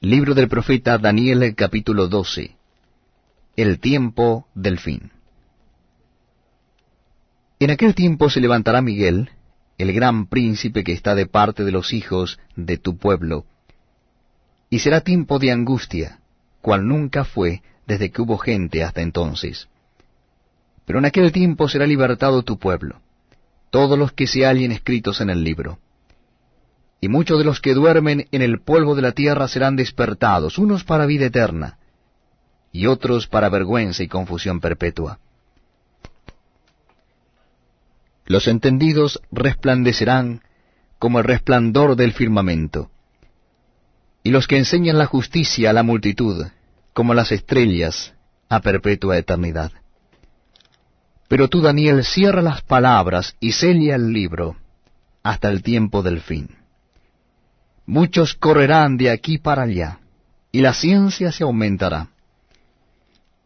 Libro del profeta Daniel capítulo 12 El tiempo del fin. En aquel tiempo se levantará Miguel, el gran príncipe que está de parte de los hijos de tu pueblo, y será tiempo de angustia, cual nunca fue desde que hubo gente hasta entonces. Pero en aquel tiempo será libertado tu pueblo, todos los que se hallen escritos en el libro y muchos de los que duermen en el polvo de la tierra serán despertados, unos para vida eterna, y otros para vergüenza y confusión perpetua. Los entendidos resplandecerán como el resplandor del firmamento, y los que enseñan la justicia a la multitud, como las estrellas a perpetua eternidad. Pero tú, Daniel, cierra las palabras y sella el libro hasta el tiempo del fin. Muchos correrán de aquí para allá, y la ciencia se aumentará.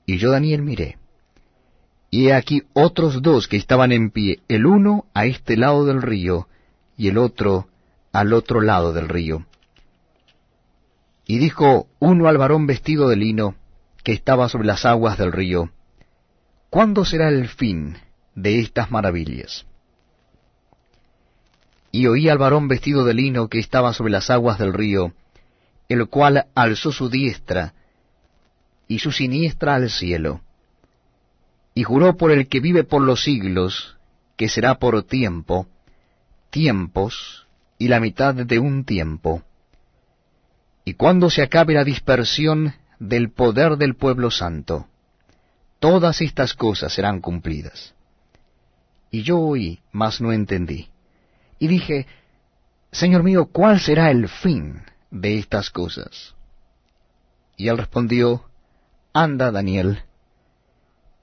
Y yo, Daniel, miré, y he aquí otros dos que estaban en pie, el uno a este lado del río, y el otro al otro lado del río. Y dijo uno al varón vestido de lino, que estaba sobre las aguas del río, ¿Cuándo será el fin de estas maravillas? Y oí al varón vestido de lino que estaba sobre las aguas del río, el cual alzó su diestra y su siniestra al cielo, y juró por el que vive por los siglos, que será por tiempo, tiempos y la mitad de un tiempo. Y cuando se acabe la dispersión del poder del pueblo santo, todas estas cosas serán cumplidas. Y yo oí, mas no entendí y dije, Señor mío, ¿cuál será el fin de estas cosas? Y él respondió, Anda, Daniel,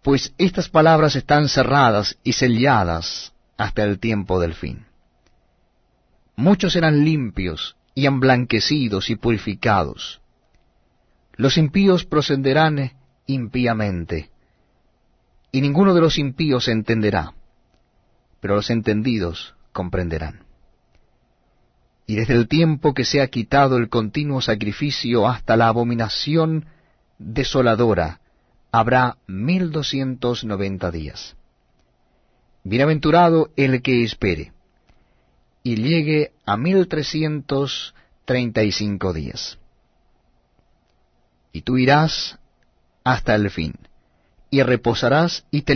pues estas palabras están cerradas y selladas hasta el tiempo del fin. Muchos serán limpios y emblanquecidos y purificados. Los impíos procederán impíamente, y ninguno de los impíos entenderá, pero los entendidos comprenderán. Y desde el tiempo que se ha quitado el continuo sacrificio hasta la abominación desoladora, habrá mil doscientos noventa días. Bienaventurado el que espere, y llegue a mil trescientos treinta y cinco días. Y tú irás hasta el fin, y reposarás y te